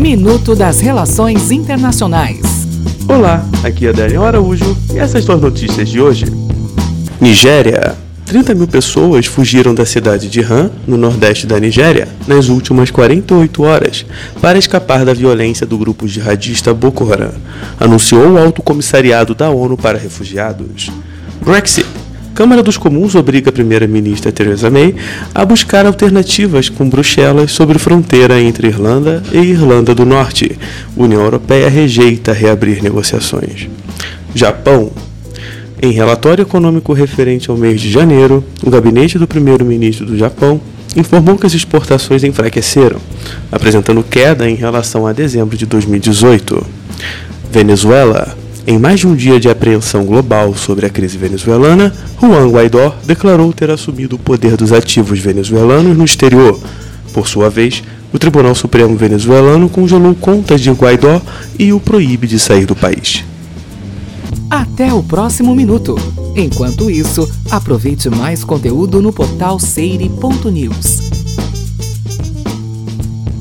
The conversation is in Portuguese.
Minuto das Relações Internacionais. Olá, aqui é Daniel Araújo e essas são as notícias de hoje. Nigéria. 30 mil pessoas fugiram da cidade de Han, no nordeste da Nigéria, nas últimas 48 horas, para escapar da violência do grupo jihadista Boko Haram, anunciou o Alto Comissariado da ONU para Refugiados. Brexit. Câmara dos Comuns obriga a primeira-ministra Theresa May a buscar alternativas com Bruxelas sobre fronteira entre Irlanda e Irlanda do Norte. União Europeia rejeita reabrir negociações. Japão. Em relatório econômico referente ao mês de janeiro, o gabinete do primeiro-ministro do Japão informou que as exportações enfraqueceram, apresentando queda em relação a dezembro de 2018. Venezuela. Em mais de um dia de apreensão global sobre a crise venezuelana, Juan Guaidó declarou ter assumido o poder dos ativos venezuelanos no exterior. Por sua vez, o Tribunal Supremo venezuelano congelou contas de Guaidó e o proíbe de sair do país. Até o próximo minuto. Enquanto isso, aproveite mais conteúdo no portal seire.news.